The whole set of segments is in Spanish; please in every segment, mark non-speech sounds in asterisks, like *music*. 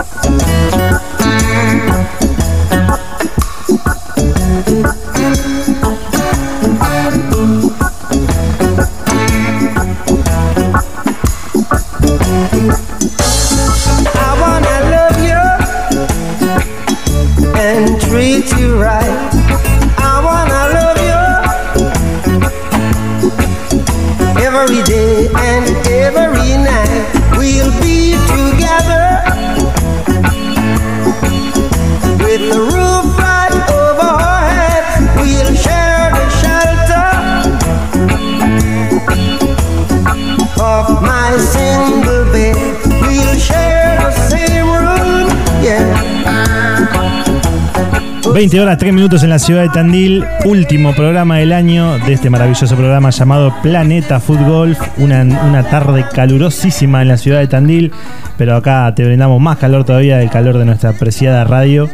Thank 20 horas, 3 minutos en la ciudad de Tandil. Último programa del año de este maravilloso programa llamado Planeta Football. Una, una tarde calurosísima en la ciudad de Tandil. Pero acá te brindamos más calor todavía del calor de nuestra apreciada radio.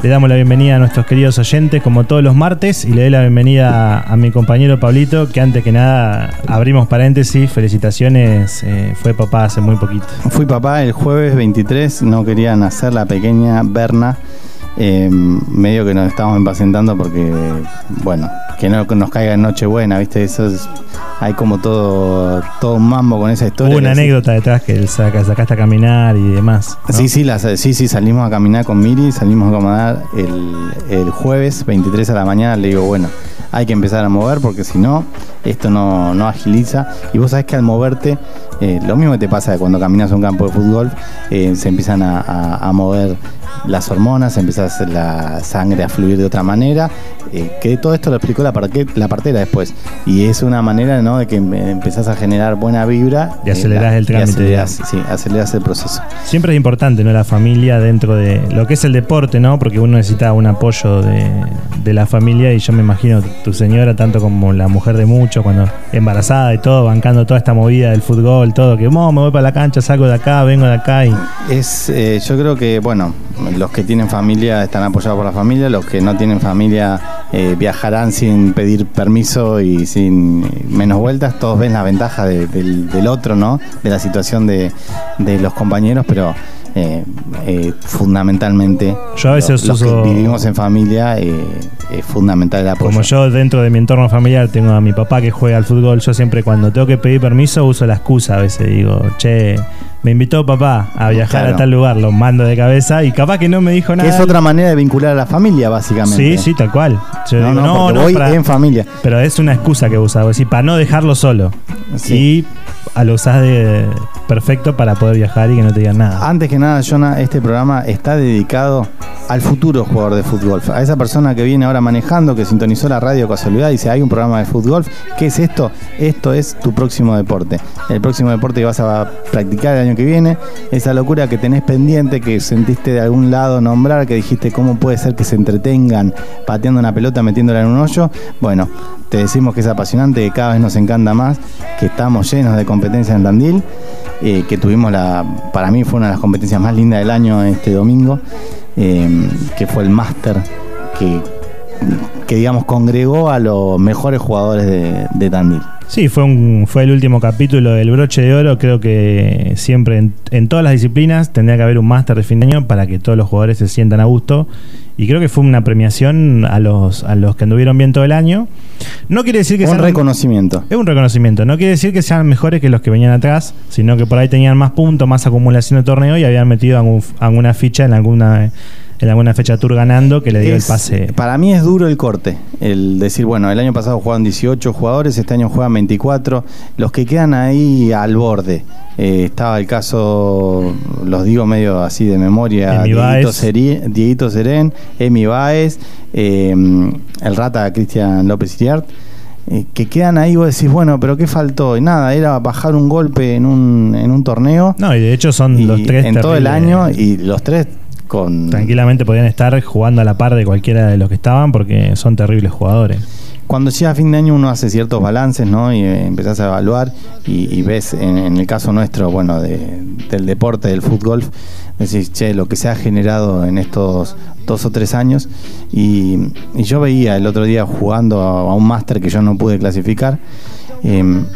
Le damos la bienvenida a nuestros queridos oyentes, como todos los martes, y le doy la bienvenida a, mi compañero Pablito, que antes que nada abrimos paréntesis, felicitaciones, eh, fue papá hace muy poquito. Fui papá el jueves 23, no quería nacer la pequeña Berna. Eh, medio que nos estamos impacientando porque, bueno, que no nos caiga en Nochebuena, ¿viste? Eso hay como todo, todo un mambo con esa historia. Hubo una anécdota detrás que él saca, sacaste a caminar y demás. Sí, sí, sí, sí, salimos a caminar con Miri, salimos a acomodar el, el jueves 23 a la mañana, le digo, bueno, hay que empezar a mover porque si no, esto no, no agiliza. Y vos sabés que al moverte, eh, lo mismo que te pasa cuando caminas a un campo de fútbol, eh, se empiezan a, mover las hormonas, hacer la sangre a fluir de otra manera. Eh, que todo esto lo explicó la, la partera después. Y es una manera ¿no? de que empezás a generar buena vibra. Y acelerás el trámite. Acelerás, sí, acelerás el proceso. Siempre es importante ¿no? la familia dentro de lo que es el deporte, ¿no? porque uno necesita un apoyo de, de la familia y yo me imagino tu señora, tanto como la mujer de mucho, cuando embarazada y todo, bancando toda esta movida del fútbol, todo, que oh, me voy para la cancha, salgo de acá, vengo de acá. Y... Es, eh, yo creo que, bueno, los que tienen familia están apoyados por la familia, los que no tienen familia eh, viajarán sin pedir permiso y sin menos vueltas, todos ven la ventaja del, del, otro, ¿no? De la situación de, de los compañeros, pero eh, eh, fundamentalmente. Yo a veces los, que vivimos en familia eh, es fundamental el apoyo. Como yo dentro de mi entorno familiar tengo a mi papá que juega al fútbol, yo siempre cuando tengo que pedir permiso uso la excusa a veces digo, che, me invitó papá a viajar a tal lugar, lo mando de cabeza y capaz que no me dijo nada. es otra manera de vincular a la familia, básicamente. Sí, sí, tal cual. no, no, no, voy en familia. Pero es una excusa que usa, para no dejarlo solo. Sí. Y a lo de perfecto para poder viajar y que no te digan nada. Antes que nada, Jonah, este programa está dedicado al futuro jugador de fútbol. A esa persona que viene ahora manejando, que sintonizó la radio casualidad y dice, hay un programa de fútbol. ¿Qué es esto? Esto es tu próximo deporte. El próximo deporte que vas a practicar el año que viene. Esa locura que tenés pendiente, que sentiste de algún lado nombrar, que dijiste, ¿cómo puede ser que se entretengan pateando una pelota, metiéndola en un hoyo? Bueno, te decimos que es apasionante, que cada vez nos encanta más, que estamos llenos de competencias en Tandil, eh, que tuvimos la, para mí fue una de las competencias más lindas del año este domingo, eh, que fue el máster que, que digamos congregó a los mejores jugadores de, de Tandil. Sí, fue, un, fue el último capítulo del broche de oro. Creo que siempre en, todas las disciplinas tendría que haber un máster de fin de año para que todos los jugadores se sientan a gusto. Y creo que fue una premiación a los, a los que anduvieron bien todo el año. No quiere decir que un reconocimiento. Es un reconocimiento. No quiere decir que sean mejores que los que venían atrás, sino que por ahí tenían más puntos, más acumulación de torneo y habían metido alguna ficha en alguna en alguna fecha tour ganando que le dio el pase. Para mí es duro el corte, el decir, bueno, el año pasado jugaban 18 jugadores, este año juegan 24, los que quedan ahí al borde. Eh, estaba el caso, los digo medio así de memoria, Dieguito, Serén, Emi Baez, eh, el rata Cristian López Iriart. Eh, que quedan ahí, vos decís, bueno, pero ¿qué faltó? Y nada, era bajar un golpe en un, en un torneo. No, y de hecho son los tres. En todo el año, y los tres Tranquilamente podían estar jugando a la par de cualquiera de los que estaban porque son terribles jugadores. Cuando llega a fin de año uno hace ciertos balances, ¿no? Y eh, empezás a evaluar y, ves, en, el caso nuestro, bueno, del deporte, del fútbol, decís, che, lo que se ha generado en estos dos o tres años. Y, yo veía el otro día jugando a, un máster que yo no pude clasificar. Em,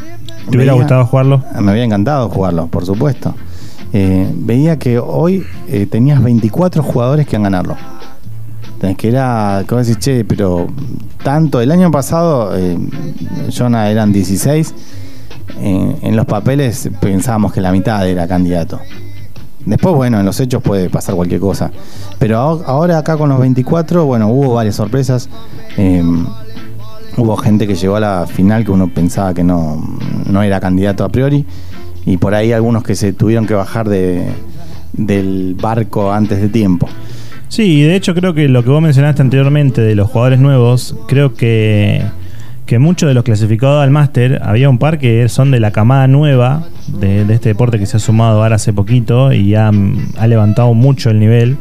¿Te hubiera gustado jugarlo? Me había encantado jugarlo, por supuesto. Eh, veía que hoy eh, tenías 24 jugadores que han ganarlo. Que era, como decís, che, pero tanto, el año pasado, eh, Jonah eran 16, en los papeles pensábamos que la mitad era candidato. Después, bueno, en los hechos puede pasar cualquier cosa. Pero ahora acá con los 24, bueno, hubo varias sorpresas. hubo gente que llegó a la final que uno pensaba que no, no era candidato a priori y por ahí algunos que se tuvieron que bajar de, del barco antes de tiempo. Sí, de hecho creo que lo que vos mencionaste anteriormente de los jugadores nuevos, creo que, que muchos de los clasificados al máster, había un par que son de la camada nueva de, este deporte que se ha sumado ahora hace poquito y ha, ha levantado mucho el nivel.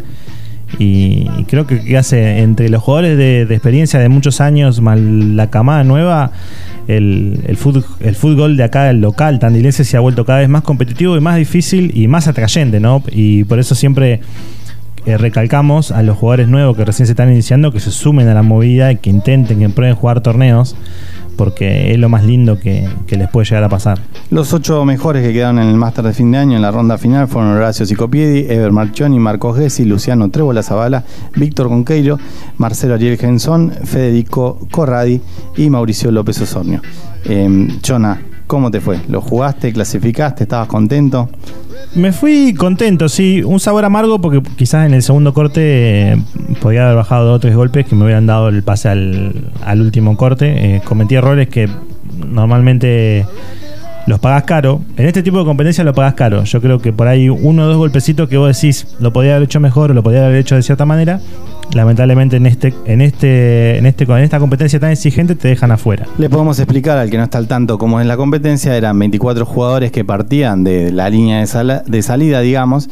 Y, creo que, hace entre los jugadores de, experiencia de muchos años más la camada nueva, el, el fútbol de acá, el local tandilense, se ha vuelto cada vez más competitivo y más difícil y más atrayente, ¿no? Y por eso siempre eh, recalcamos a los jugadores nuevos que recién se están iniciando que se sumen a la movida y que intenten, que prueben jugar torneos porque es lo más lindo que, les puede llegar a pasar. Los ocho mejores que quedaron en el máster de fin de año en la ronda final fueron Horacio Sicopiedi, Ever Marchioni, Marcos Gessi, Luciano Trébola Zavala, Víctor Conqueiro, Marcelo Ariel Gensón, Federico Corradi y Mauricio López Osornio. Eh, Chona, ¿cómo te fue? ¿Lo jugaste, clasificaste, estabas contento? Me fui contento, sí. Un sabor amargo porque quizás en el segundo corte eh, podía haber bajado dos o tres golpes que me hubieran dado el pase al, último corte. Eh, cometí errores que normalmente los pagas caro. En este tipo de competencia lo pagas caro. Yo creo que por ahí uno o dos golpecitos que vos decís lo podía haber hecho mejor o lo podía haber hecho de cierta manera lamentablemente en este en este en este esta competencia tan exigente te dejan afuera. Le podemos explicar al que no está al tanto cómo es la competencia, eran 24 jugadores que partían de la línea de, salida, digamos,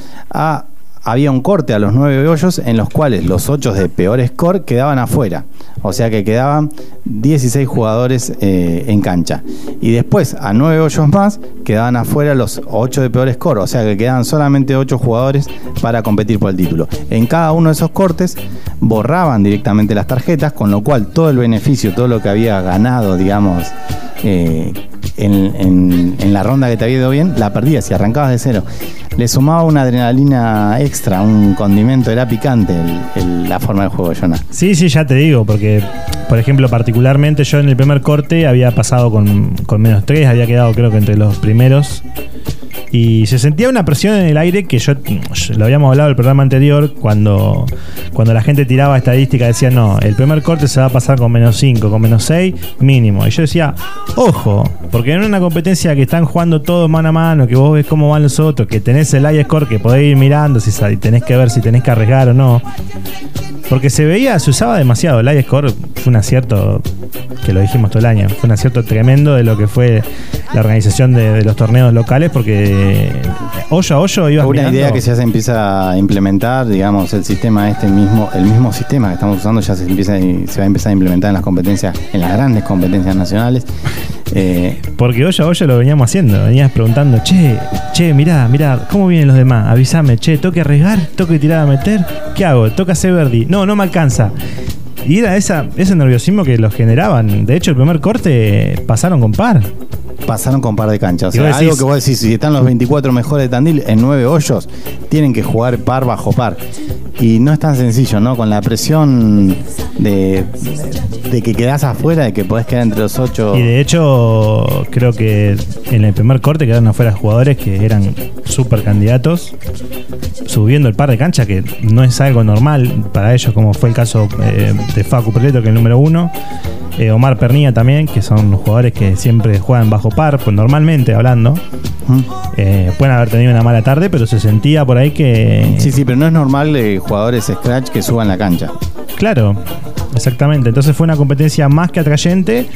había un corte a los nueve hoyos en los cuales los ocho de peor score quedaban afuera. O sea que quedaban 16 jugadores eh, en cancha. Y después, a nueve hoyos más, quedaban afuera los ocho de peor score. O sea que quedaban solamente ocho jugadores para competir por el título. En cada uno de esos cortes borraban directamente las tarjetas, con lo cual todo el beneficio, todo lo que había ganado, digamos, eh, en, la ronda que te había ido bien, la perdías y arrancabas de cero. Le sumaba una adrenalina extra, un condimento, era picante la forma del juego, Jonah. Sí, sí, ya te digo, porque, por ejemplo, particularmente yo en el primer corte había pasado con, con menos tres, había quedado creo que entre los primeros y se sentía una presión en el aire que yo, lo habíamos hablado en el programa anterior, cuando, cuando la gente tiraba estadística, decía, no, el primer corte se va a pasar con menos 5, con menos 6, mínimo. Y yo decía, ojo, porque en una competencia que están jugando todo mano a mano, que vos ves cómo van los otros, que tenés el high score que podés ir mirando, si tenés que ver si tenés que arriesgar o no. Porque se veía, se usaba demasiado. El score fue un acierto, que lo dijimos todo el año, fue un acierto tremendo de lo que fue la organización de, los torneos locales, porque hoyo a hoyo iba Una idea que ya se empieza a implementar, digamos, el sistema este mismo, el mismo sistema que estamos usando ya se, empieza, se va a empezar a implementar en las competencias, en las grandes competencias nacionales. Eh, porque hoy a hoy lo veníamos haciendo. Venías preguntando, che, che, mirá, mirá, ¿cómo vienen los demás? Avísame, che, ¿toque arriesgar? ¿Toque tirar a meter? ¿Qué hago? ¿Toca hacer verdi? No, no me alcanza. Y era esa, ese nerviosismo que los generaban. De hecho, el primer corte pasaron con par. Pasaron con par de canchas. O sea, algo que vos decís, si están los 24 mejores de Tandil en 9 hoyos, tienen que jugar par bajo par. Y no es tan sencillo, ¿no? Con la presión de, de que quedás afuera, de que podés quedar entre los ocho. Y de hecho, creo que en el primer corte quedaron afuera jugadores que eran súper candidatos, subiendo el par de cancha, que no es algo normal para ellos, como fue el caso eh, de Facu Preto, que es el número uno. Eh, Omar Pernilla también, que son los jugadores que siempre juegan bajo par, pues normalmente hablando. Eh, pueden haber tenido una mala tarde, pero se sentía por ahí que. Sí, sí, pero no es normal de jugadores scratch que suban la cancha. Claro, exactamente. Entonces fue una competencia más que atrayente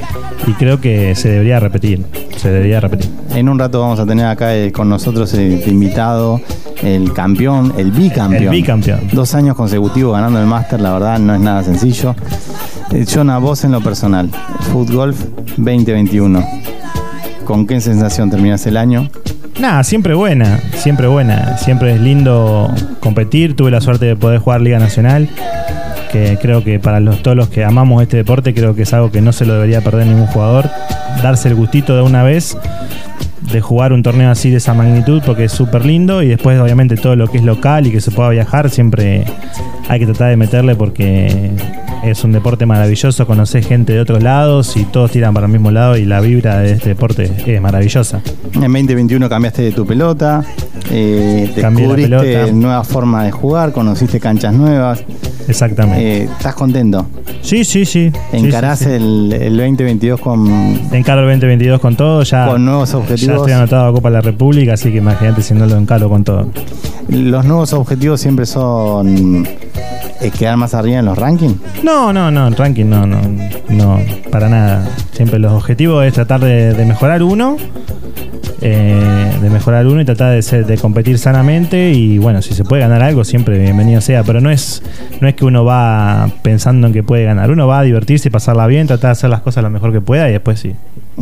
y creo que se debería repetir. Se debería repetir. En un rato vamos a tener acá eh, con nosotros el invitado, el campeón, el bicampeón. El bicampeón. Dos años consecutivos ganando el máster, la verdad no es nada sencillo. Eh, Jonah, vos en lo personal, Foot Golf 2021. ¿Con qué sensación terminas el año? Nada, siempre buena, siempre buena. Siempre es lindo competir. Tuve la suerte de poder jugar Liga Nacional, que creo que para los, todos los que amamos este deporte, creo que es algo que no se lo debería perder ningún jugador. Darse el gustito de una vez de jugar un torneo así de esa magnitud porque es súper lindo y después obviamente todo lo que es local y que se pueda viajar siempre hay que tratar de meterle porque es un deporte maravilloso, conoces gente de otros lados y todos tiran para el mismo lado y la vibra de este deporte es maravillosa. En 2021 cambiaste de tu pelota, eh, descubriste pelota. nuevas formas de jugar, conociste canchas nuevas. Exactamente. Eh, ¿Estás contento? sí, sí, sí. ¿Encarás sí, sí. El, el 2022 con, Encaro el 2022 con todo, ya, con nuevos ya objetivos? estoy anotado a Copa de la República, así que imagínate si no lo encaro con todo. ¿Los nuevos objetivos siempre son eh, quedar más arriba en los rankings? No, no, no, el ranking no, no, no, para nada. Siempre los objetivos es tratar de, de mejorar uno, eh, de mejorar uno y tratar de, ser- de competir sanamente y bueno, si se puede ganar algo, siempre bienvenido sea, pero no es, no es que uno va pensando en que puede ganar, uno va a divertirse y pasarla bien, tratar de hacer las cosas lo mejor que pueda y después sí.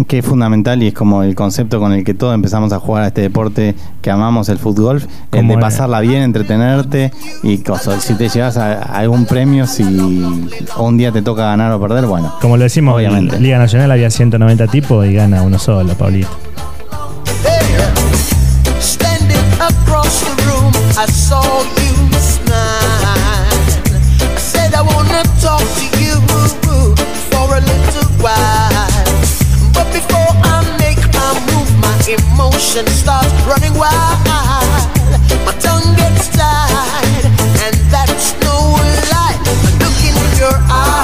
Que es fundamental y es como el concepto con el que todos empezamos a jugar a este deporte que amamos el fútbol, el de pasarla bien, entretenerte y cosas. Si te llevas a, a algún premio, si un día te toca ganar o perder, bueno. Como lo decimos, Obviamente. en Liga Nacional había 190 tipos y gana uno solo, Pablito. Standing move, starts running wild. My tongue gets tied, and that's no lie. Looking in your eyes.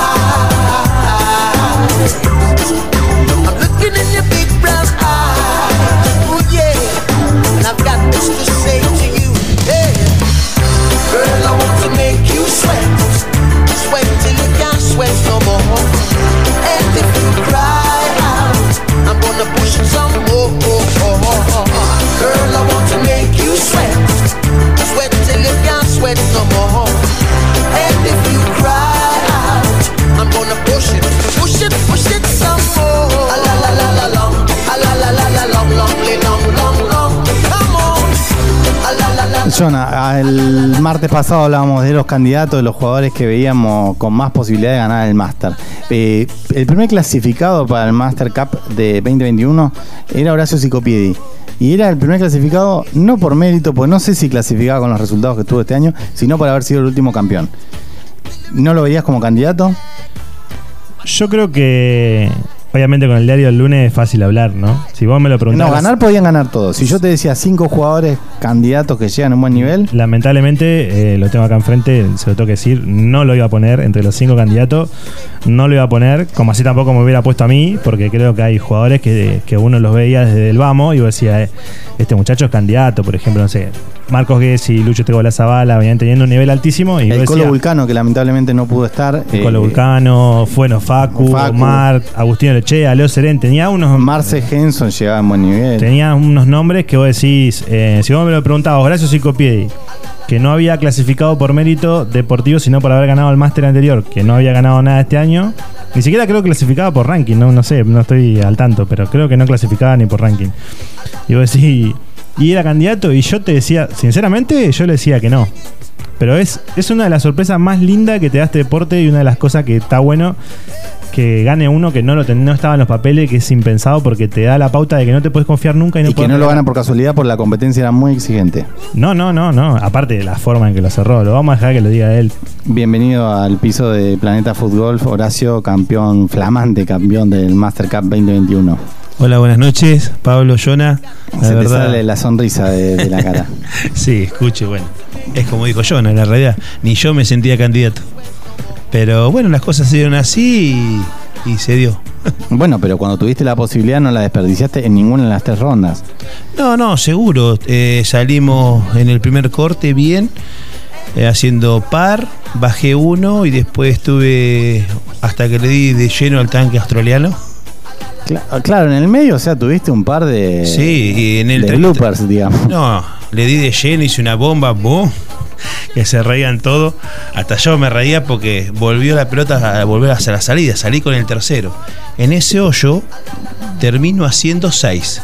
Jonah, el martes pasado hablábamos de los candidatos, de los jugadores que veíamos con más posibilidad de ganar el Master. Eh, el primer clasificado para el Master Cup de 2021 era Horacio Sicopiedi. Y era el primer clasificado no por mérito, porque no sé si clasificaba con los resultados que tuvo este año, sino por haber sido el último campeón. ¿No lo veías como candidato? Yo creo que, obviamente, con el diario del lunes es fácil hablar, ¿no? Si vos me lo preguntás. No, ganar podían ganar todos. Si yo te decía cinco jugadores candidatos que llegan a un buen nivel, Lamentablemente, eh, lo tengo acá enfrente, se lo tengo que decir, no lo iba a poner entre los cinco candidatos, no lo iba a poner, como así tampoco me hubiera puesto a mí, porque creo que hay jugadores que, que uno los veía desde el vamos y vos decía, eh, este muchacho es candidato, por ejemplo, no sé, Marcos Gessi, Lucho Tego Zabala venían teniendo un nivel altísimo y el Colo Vulcano, que lamentablemente no pudo estar. el Colo eh, Vulcano, Fueno Facu, Facu. Omar, Agustino Lechea, Leo Serén, tenía unos Marce Henson llegaba en buen nivel. Tenía unos nombres que vos decís, eh, si vos me lo preguntabas, Horacio Sicopiedi, que no había clasificado por mérito deportivo, sino por haber ganado el máster anterior, que no había ganado nada este año, ni siquiera creo que clasificaba por ranking, no, no sé, no estoy al tanto, pero creo que no clasificaba ni por ranking. Y vos decís, y era candidato, y yo te decía, sinceramente, yo le decía que no. Pero es, es una de las sorpresas más lindas que te da este deporte y una de las cosas que está bueno que gane uno que no lo ten- no estaba en los papeles, que es impensado porque te da la pauta de que no te puedes confiar nunca y no y que no lo gana por casualidad porque la competencia era muy exigente. No, no, no, no. Aparte de la forma en que lo cerró, lo vamos a dejar que lo diga él. Bienvenido al piso de Planeta Fútbol, Horacio, campeón flamante, campeón del Master Cup 2021. Hola, buenas noches, Pablo. La Se te sale la sonrisa de, de la cara. *laughs* sí, escuche, bueno, es como dijo Jonah, en la realidad, ni yo me sentía candidato. Pero bueno, las cosas se dieron así y, y se dio. *laughs* bueno, pero cuando tuviste la posibilidad no la desperdiciaste en ninguna de las tres rondas. No, no, seguro. eh, salimos en el primer corte bien, eh, haciendo par, bajé uno y después estuve hasta que le di de lleno al tanque australiano. Cla- Claro, en el medio, o sea, tuviste un par de, Sí, y en el de 30 bloopers, digamos. No, le di de lleno, hice una bomba, boom, que se reían todo. Hasta yo me reía porque volvió la pelota a volver hacia la salida, salí con el tercero. En ese hoyo termino haciendo seis,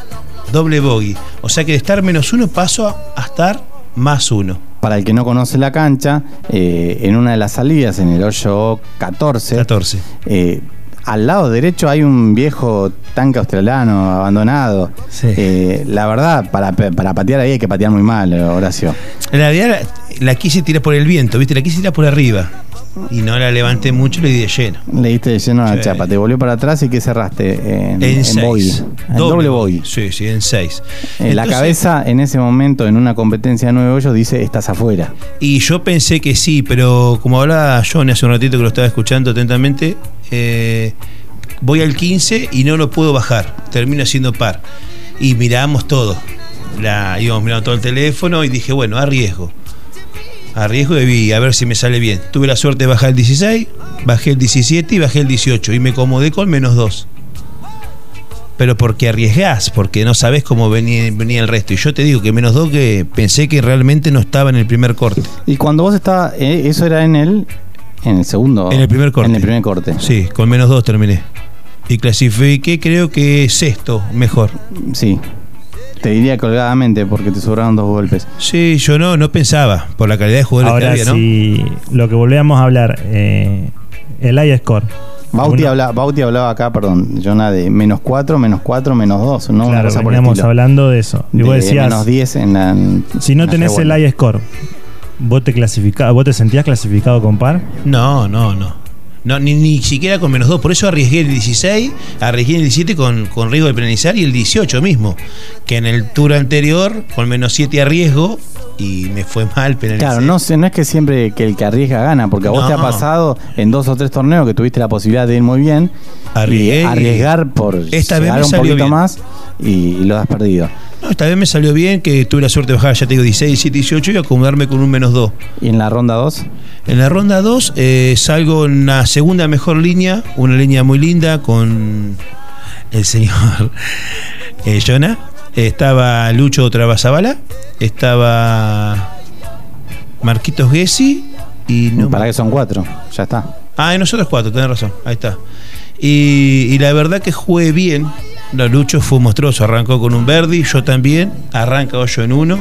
doble bogey. O sea que de estar menos uno paso a, a estar más uno. Para el que no conoce la cancha, eh, en una de las salidas, en el hoyo 14, 14. eh, al lado derecho hay un viejo tanque australiano abandonado. Sí. Eh, la verdad, para, para patear ahí hay que patear muy mal, Horacio. En realidad la, la quise tirar por el viento, ¿viste? La quise tirar por arriba. Y no la levanté mucho le di de lleno. Le diste de lleno a la Sí. chapa, te volvió para atrás y que cerraste en, En en 6. bogey. En doble, bogey. Sí, sí, en 6. Eh, la cabeza en ese momento en una competencia de nueve hoyos dice estás afuera. Y yo pensé que sí, pero como hablaba Johnny hace un ratito que lo estaba escuchando atentamente, eh, voy al 15 y no lo puedo bajar. Termino siendo par. Y miramos todo. La, íbamos mirando todo el teléfono y dije, bueno, arriesgo. Arriesgo y vi a ver si me sale bien. Tuve la suerte de bajar el 16, bajé el 17 y bajé el 18. Y me acomodé con menos 2. Pero porque arriesgás, porque no sabes cómo venía, venía el resto. Y yo te digo que menos 2 que pensé que realmente no estaba en el primer corte. Y cuando vos estabas, eh, eso era en el, en el segundo. En el primer corte. En el primer corte. Sí, con menos dos terminé. Y clasifiqué, creo que sexto, mejor. Sí. Te diría colgadamente porque te sobraron dos golpes. Sí, yo no, no pensaba, por la calidad de jugadores Ahora, que había, ¿no? si lo que volvíamos a hablar, eh, el iScore. Bauti, Uno- habla- Bauti hablaba acá, perdón, Jonah, de menos 4, menos 4, menos 2. No, Claro, veníamos hablando de eso. Y de vos decías, menos 10 en la. en si no tenés el iScore, ¿vos te, clasifica, ¿vos te sentías clasificado con par? No, no, no. No, ni, ni siquiera con menos dos. Por eso arriesgué el 16, arriesgué el 17 con, con riesgo de penalizar y el 18 mismo. Que en el tour anterior, con menos 7 arriesgo y me fue mal penalizar. Claro, no, sé, no es que siempre que el que arriesga gana, porque a vos te ha pasado en dos o tres torneos que tuviste la posibilidad de ir muy bien Arriesgué y arriesgar por Esta vez me un salió poquito bien. más y, lo has perdido. No, esta vez me salió bien que tuve la suerte de bajar, ya te digo, 16, 17, 18 y acomodarme con un menos 2. Y en la ronda 2, En la ronda 2 eh, salgo en la segunda mejor línea, una línea muy linda con el señor *laughs* eh, Jonah. Estaba Lucho Trabazabala, estaba Marquitos Gessi y no para que son cuatro, ya está. Ah, y nosotros cuatro, tenés razón, ahí está. Y, y la verdad que jugué bien. No, Lucho fue monstruoso, arrancó con un Verdi, yo también, arranca hoyo en uno.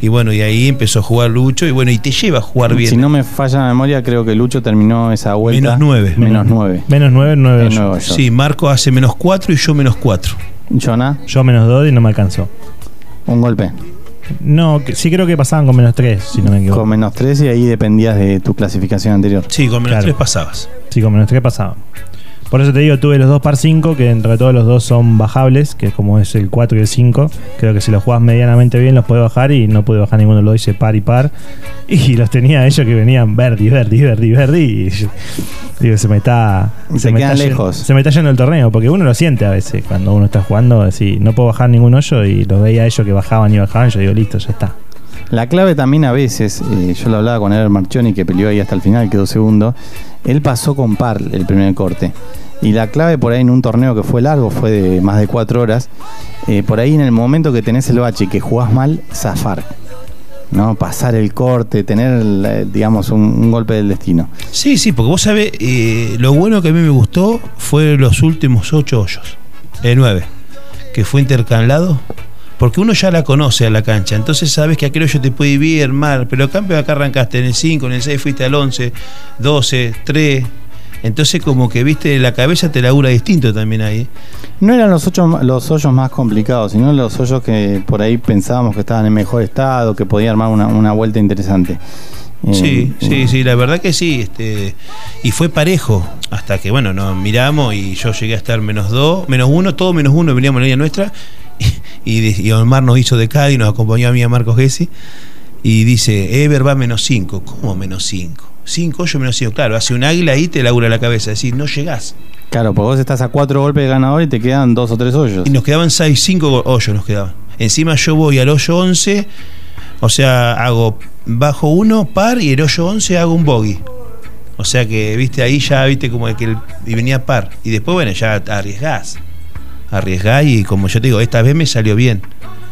Y bueno, y ahí empezó a jugar Lucho, y bueno, y te lleva a jugar bien. Si no me falla la memoria, creo que Lucho terminó esa vuelta. Menos nueve. Menos 9. Menos 9, 9 En yo. Sí, Marco hace menos 4 y yo menos 4. Jonah, Yo menos 2 y no me alcanzó. un golpe. No, que- sí creo que pasaban con menos 3, si no me equivoco. Con menos 3 y ahí dependías de tu clasificación anterior. Sí, con menos Claro. 3 pasabas. Sí, con menos 3 pasaban. Por eso te digo, tuve los dos par 5, que entre todos los dos son bajables, que como es el 4 y el 5. Creo que si los jugás medianamente bien los puedes bajar y no pude bajar ninguno de los dos, hice par y par. *laughs* Y los tenía ellos que venían verdi, verdi, verdi, verdi. Y *laughs* digo, se me está. Se me yendo- lejos. se me está yendo el torneo, porque uno lo siente a veces cuando uno está jugando. Así, no puedo bajar ningún hoyo y los veía ellos que bajaban y bajaban. Yo digo, listo, ya está. La clave también a veces, eh, yo lo hablaba con Ever Marchioni que peleó ahí hasta el final, quedó segundo. Él pasó con par el primer corte. Y la clave por ahí en un torneo que fue largo, fue de más de cuatro horas, eh, por ahí en el momento que tenés el bache y que jugás mal, zafar. ¿no? Pasar el corte, tener, digamos, un, un golpe del destino. Sí, sí, porque vos sabés, eh, lo bueno que a mí me gustó fue los últimos 8 hoyos, el 9, que fue intercalado. Porque uno ya la conoce a la cancha, entonces sabes que aquel hoyo te puede ir bien, mal, pero cambio acá arrancaste en el 5, en el 6 fuiste al 11, 12, 3. Entonces como que viste la cabeza te labura distinto también ahí. No eran los, ocho, los hoyos más complicados, sino los hoyos que por ahí pensábamos que estaban en mejor estado, que podía armar una, una vuelta interesante. Eh, Sí, sí, sí, la verdad que sí. Este, y fue parejo, hasta que, bueno, nos miramos y yo llegué a estar menos dos, menos uno, todo menos uno, veníamos en la línea nuestra. Y, y, Omar nos hizo de Cádiz, nos acompañó a mí a Marcos Gessi. Y dice, Ever va menos cinco. ¿Cómo menos cinco? Cinco, yo menos cinco. Claro, hace un águila ahí te labura la cabeza. Es decir, no llegás. Claro, porque vos estás a cuatro golpes de ganador y te quedan dos o tres hoyos. Y nos quedaban seis, cinco hoyos nos quedaban. Encima yo voy al hoyo 11, o sea, hago bajo uno, par, y el hoyo 11 hago un bogey. O sea que, viste, ahí ya, viste, como que el- y venía par. Y después, bueno, ya arriesgás. Arriesgás y como yo te digo, esta vez me salió bien.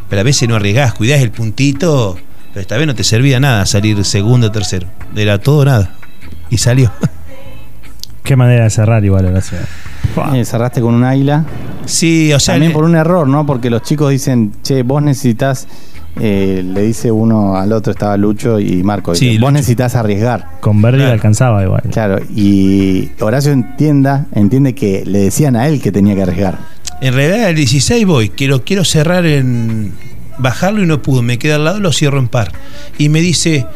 Pero a veces no arriesgás, cuidás el puntito, pero esta vez no te servía nada salir segundo o tercero. Era todo nada. Y salió. *laughs* Qué manera de cerrar igual, Horacio. Fua. Eh, cerraste con un águila. Sí, o sea, También por un error, ¿no? Porque los chicos dicen, che, vos necesitas eh, le dice uno al otro, estaba Lucho y Marco, Sí, dice, vos necesitas arriesgar. Con Verdi Claro. le alcanzaba igual. Claro, y Horacio entienda, entiende que le decían a él que tenía que arriesgar. En realidad el 16 voy, quiero, quiero cerrar en bajarlo y no pudo, me queda al lado, lo cierro en par. Y me dice,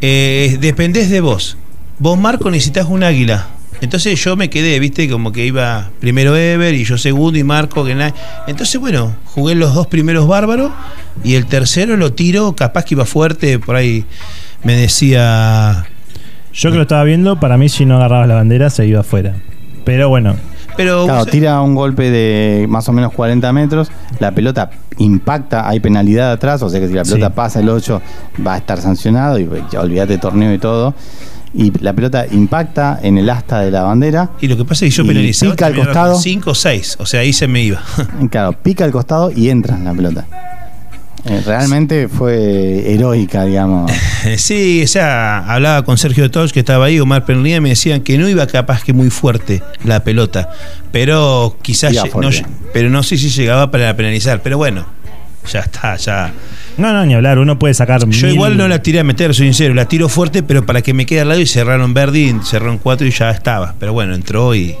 eh, dependés de vos. Vos, Marco, necesitas un águila. Entonces yo me quedé, viste, como que iba primero Ever y yo segundo y Marco que nada. Entonces, bueno, jugué los dos primeros bárbaros y el tercero lo tiro, capaz que iba fuerte, por ahí me decía... Yo que lo estaba viendo, para mí si no agarrabas la bandera se iba afuera. Pero bueno, Pero Claro, tira un golpe de más o menos 40 metros, la pelota impacta, hay penalidad atrás, o sea que si la pelota Sí. pasa el 8 va a estar sancionado y ya olvídate de torneo y todo. Y la pelota impacta en el asta de la bandera, Y lo que pasa es que yo penalizaba pica al costado. con 5 o 6, o sea, ahí se me iba. *laughs* claro, pica al costado y entra en la pelota. Eh, realmente fue heroica, digamos. *laughs* sí, o sea, hablaba con Sergio Toch, que estaba ahí, Omar Pernilla, me decían que no iba capaz que muy fuerte la pelota, pero quizás, no, pero no sé si llegaba para penalizar, pero bueno, ya está, ya. no, no, ni hablar, uno puede sacar. Yo mil- igual no la tiré a meter, soy sincero, la tiro fuerte, pero para que me quede al lado y cerraron Verdi, cerraron cuatro y ya estaba, pero bueno, entró y,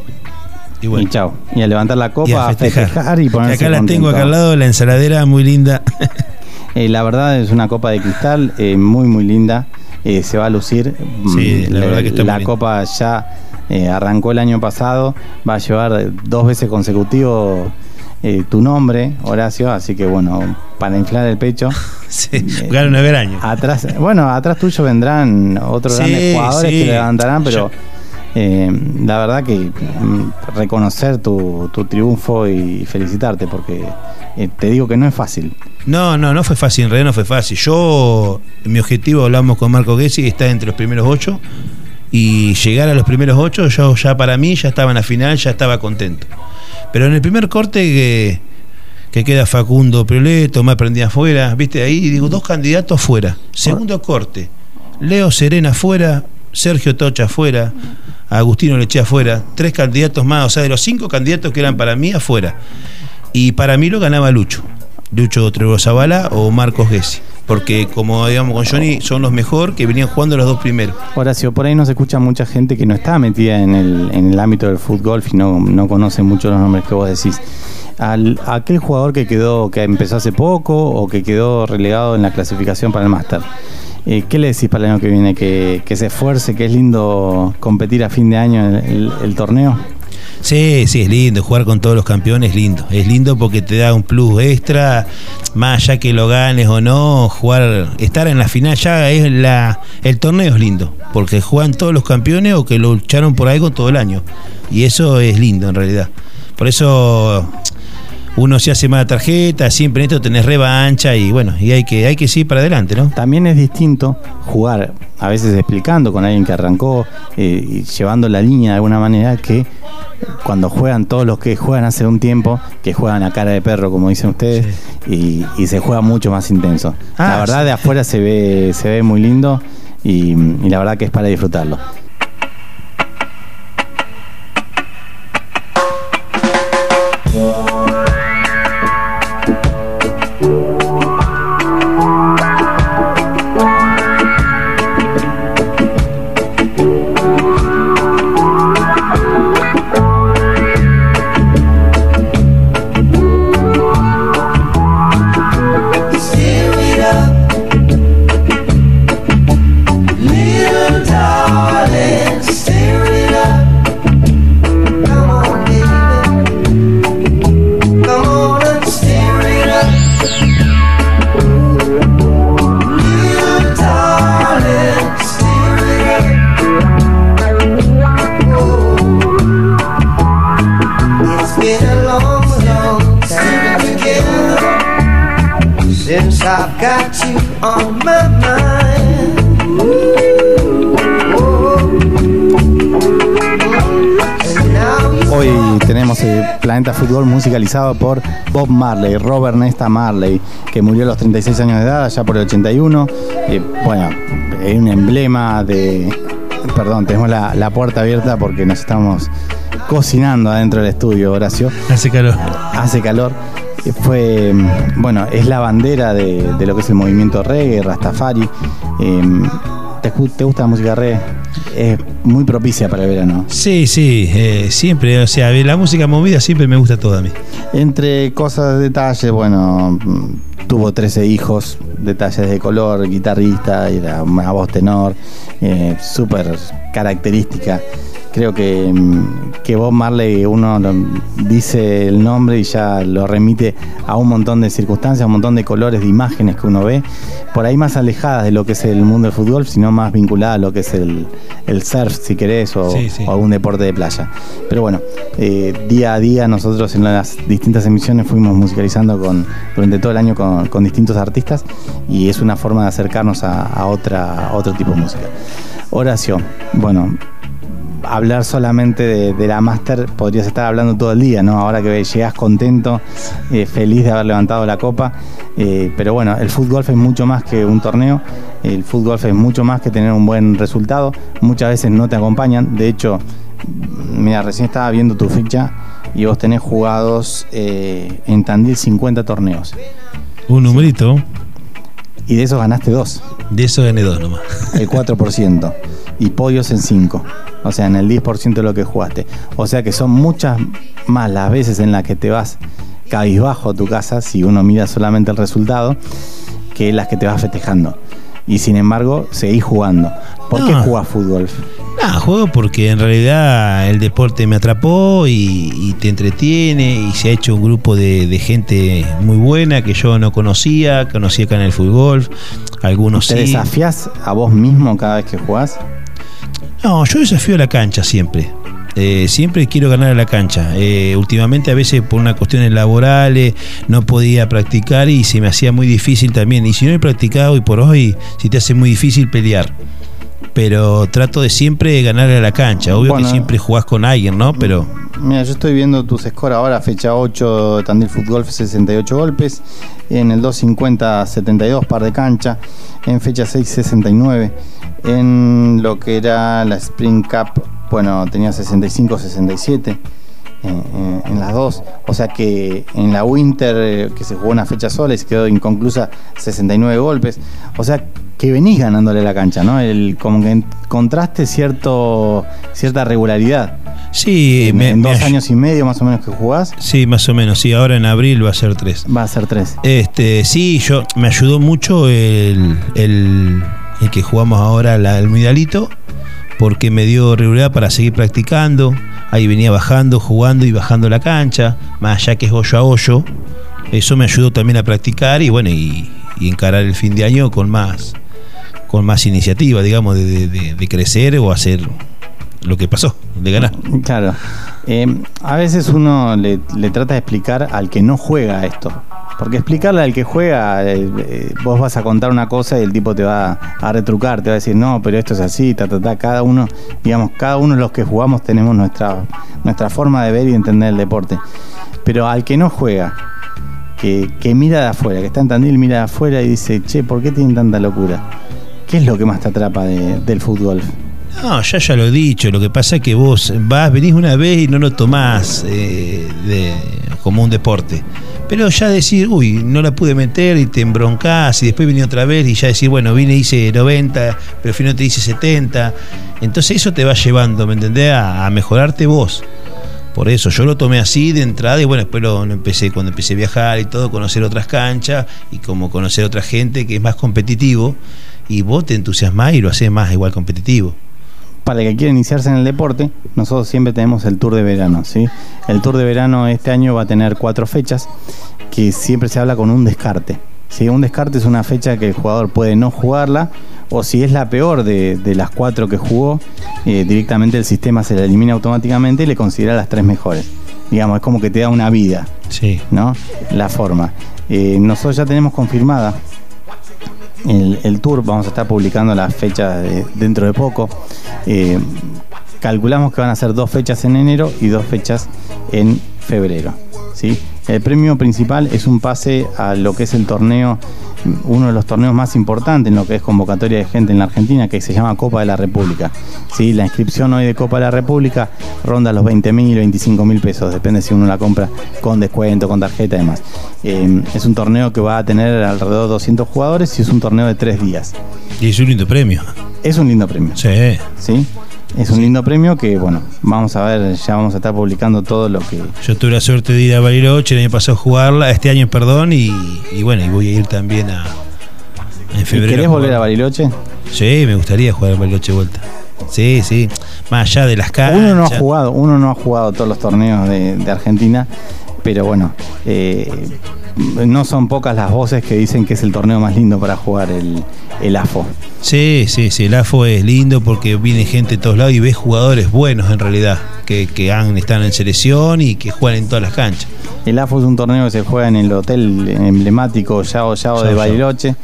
y bueno. Y chao. Y a levantar la y copa, a festejar. y ponerse acá la tengo acá al lado, la ensaladera muy linda. *laughs* Eh, la verdad es una copa de cristal eh, muy muy linda. Eh, se va a lucir. Sí, Mm, la verdad que está muy La copa ya arrancó el año pasado. Va a llevar dos veces consecutivo tu nombre, Horacio. Así que bueno, para inflar el pecho. *laughs* sí, jugaron a ver años. Atrás, bueno, atrás tuyo vendrán otros Sí, grandes jugadores sí. que levantarán, pero Yo- eh, la verdad que mm, reconocer tu, tu triunfo y felicitarte, porque eh, te digo que no es fácil. No, no, no fue fácil, en realidad no fue fácil. Yo, mi objetivo, hablamos con Marco Gessi, está entre los primeros ocho. Y llegar a los primeros ocho, yo ya para mí ya estaba en la final, ya estaba contento. Pero en el primer corte que, que queda Facundo Prioleto, me prendí afuera, viste, ahí digo, dos candidatos afuera. Segundo corte, Leo Serena afuera, Sergio Tocha Agustino Leche afuera, tres candidatos más, o sea, de los cinco candidatos que eran para mí afuera. Y para mí lo ganaba Lucho. Lucho Trevo Zavala o Marcos Gessi. Porque como digamos con Johnny, son los mejor que venían jugando los dos primeros. Horacio, por ahí nos escucha mucha gente que no está metida en el, en el ámbito del fútbol y no, no conoce mucho los nombres que vos decís. Al, aquel jugador que quedó, que empezó hace poco o que quedó relegado en la clasificación para el máster. Eh, ¿Qué le decís para el año que viene? ¿Que, que se esfuerce, que es lindo competir a fin de año en el, el torneo? Sí, sí, es lindo. Jugar con todos los campeones es lindo. Es lindo porque te da un plus extra. Más allá que lo ganes o no, jugar, estar en la final ya es la. El torneo es lindo. Porque juegan todos los campeones o que lucharon por algo todo el año. Y eso es lindo en realidad. Por eso uno se hace más tarjeta, siempre en esto tenés revancha y bueno, y hay que, hay que seguir para adelante, ¿no? También es distinto jugar, a veces explicando con alguien que arrancó eh, y llevando la línea de alguna manera, que cuando juegan todos los que juegan hace un tiempo, que juegan a cara de perro, como dicen ustedes, y, y se juega mucho más intenso. Ah, la verdad, sí. de afuera se ve, se ve muy lindo y, y la verdad que es para disfrutarlo. Musicalizado por Bob Marley, Robert Nesta Marley, que murió a los 36 años de edad, allá por el 81. Eh, bueno, es un emblema de... Perdón, tenemos la, la puerta abierta porque nos estamos cocinando adentro del estudio, Horacio. Hace calor. Hace calor. Fue, mm, bueno, es la bandera de, de lo que es el movimiento reggae, Rastafari. Eh, ¿te, gusta la música reggae? Es muy propicia para el verano. Sí, sí, eh, siempre, o sea, la música movida siempre me gusta toda a mí. Entre cosas, detalles, bueno, mm, tuvo 13 hijos, detalles de color, guitarrista, era una voz tenor, eh, súper característica. Creo que, mm, que Bob Marley uno dice el nombre y ya lo remite a un montón de circunstancias, a un montón de colores, de imágenes que uno ve, por ahí más alejadas de lo que es el mundo del fútbol, sino más vinculadas a lo que es el, el surf, si querés, o, Sí, sí. o algún deporte de playa. Pero bueno, eh, día a día nosotros en las distintas emisiones fuimos musicalizando con, durante todo el año con, con distintos artistas y es una forma de acercarnos a, a otra, a otro tipo de música. Horacio, bueno, hablar solamente de, la Master podrías estar hablando todo el día, ¿no? Ahora que llegas contento, eh, feliz de haber levantado la copa. eh, pero bueno, el fútbol es mucho más que un torneo, el fútbol es mucho más que tener un buen resultado. Muchas veces no te acompañan. De hecho, mira, recién estaba viendo tu ficha y vos tenés jugados eh, en Tandil 50 torneos. Un numerito, Y de esos ganaste dos. de eso gané dos nomás. el *laughs* 4% y podios en 5, o sea, en el 10% de lo que jugaste. O sea que son muchas más las veces en las que te vas cabizbajo a tu casa, si uno mira solamente el resultado, que las que te vas festejando. Y sin embargo, seguís jugando. ¿Por qué jugás fútbol? Nada, juego porque en realidad el deporte me atrapó y, y te entretiene y se ha hecho un grupo de, de gente muy buena que yo no conocía, conocía acá en el fútbol, algunos ¿Te sí. desafías a vos mismo cada vez que jugás? No, yo desafío la cancha siempre. Eh, siempre quiero ganar a la cancha. Eh, últimamente a veces por unas cuestiones laborales no podía practicar y se me hacía muy difícil también. Y si no he practicado hoy por hoy, si te hace muy difícil pelear. Pero trato de siempre ganar a la cancha. Obvio Bueno. que siempre jugás con alguien, ¿no? Pero Mira, yo estoy viendo tus scores ahora, fecha 8, Tandil Fútbol 68 golpes, en el 250 72 par de cancha, en fecha 6 69, en lo que era la Spring Cup, bueno, tenía 65 67 eh, eh, en las dos, o sea que en la Winter eh, que se jugó una fecha sola y se quedó inconclusa 69 golpes, o sea que venís ganándole la cancha, ¿no? El, como que encontraste cierto, cierta regularidad. sí, En, me- en me dos años y medio más o menos que jugás, Sí, más o menos. Sí, ahora en abril va a ser tres. va a ser tres. Este, sí, yo me ayudó mucho el, el, el que jugamos ahora la- el Midalito, porque me dio regularidad para seguir practicando. Ahí venía bajando, jugando y bajando la cancha, más allá que es hoyo a hoyo. Eso me ayudó también a practicar y bueno, y, y encarar el fin de año con más, con más iniciativa, digamos, de, crecer o hacer lo que pasó, de ganar. Claro. Eh, a veces uno le, le trata de explicar al que no juega esto. Porque explicarle al que juega, eh, eh, vos vas a contar una cosa y el tipo te va a retrucar, te va a decir, no, pero esto es así, ta, ta, ta. Cada uno, digamos, cada uno de los que jugamos tenemos nuestra, nuestra forma de ver y entender el deporte. Pero al que no juega, que, que mira de afuera, que está en Tandil, mira de afuera y dice, che, ¿por qué tienen tanta locura? ¿Qué es lo que más te atrapa de- del fútbol? No, ya ya lo he dicho. Lo que pasa es que vos vas, venís una vez y no lo tomás eh, como un deporte. Pero ya decir, uy, no la pude meter y te embroncás y después vine otra vez y ya decir, bueno, vine y hice 90, pero al final te hice 70. Entonces eso te va llevando, ¿me entendés? A, mejorarte vos. Por eso yo lo tomé así de entrada y bueno, después lo empecé cuando empecé a viajar y todo, conocer otras canchas y como conocer otra gente que es más competitivo y vos te entusiasmás y lo haces más igual competitivo. para el que quiera iniciarse en el deporte, nosotros siempre tenemos el tour de verano, ¿sí? El tour de verano este año va a tener cuatro fechas, que siempre se habla con un descarte. ¿sí? Un descarte es una fecha que el jugador puede no jugarla, o si es la peor de, de las cuatro que jugó, eh, directamente el sistema se la elimina automáticamente y le considera las tres mejores. Digamos, es como que te da una vida, Sí. ¿no? La forma. Eh, nosotros ya tenemos confirmada el, tour, vamos a estar publicando las fechas de- dentro de poco. Eh, calculamos que van a ser dos fechas en enero y dos fechas en febrero. ¿sí? El premio principal es un pase a lo que es el torneo uno de los torneos más importantes en lo que es convocatoria de gente en la Argentina, que se llama Copa de la República. ¿Sí? La inscripción hoy de Copa de la República ronda los 20 mil, 25 mil pesos, depende si uno la compra con descuento, con tarjeta y demás. Eh, es un torneo que va a tener alrededor de 200 jugadores y es un torneo de tres días. Y es un lindo premio. Es un lindo premio. Sí. ¿sí? Es un lindo premio que, bueno, vamos a ver, ya vamos a estar publicando todo lo que... Yo tuve la suerte de ir a Bariloche el año pasado a jugarla, este año, perdón, y, y bueno, y voy a ir también a. En febrero. ¿Querés volver a Bariloche? Sí, me gustaría jugar a Bariloche vuelta. Sí, sí. Más allá de las canchas. Uno no ha jugado, uno no ha jugado todos los torneos de, de Argentina, pero bueno, eh, no son pocas las voces que dicen que es el torneo más lindo para jugar el, el AFO. Sí, sí, sí. El AFO es lindo porque viene gente de todos lados y ves jugadores buenos en realidad, que, que han, están en selección y que juegan en todas las canchas. El AFO es un torneo que se juega en el hotel emblemático Yao Yao de. Bariloche,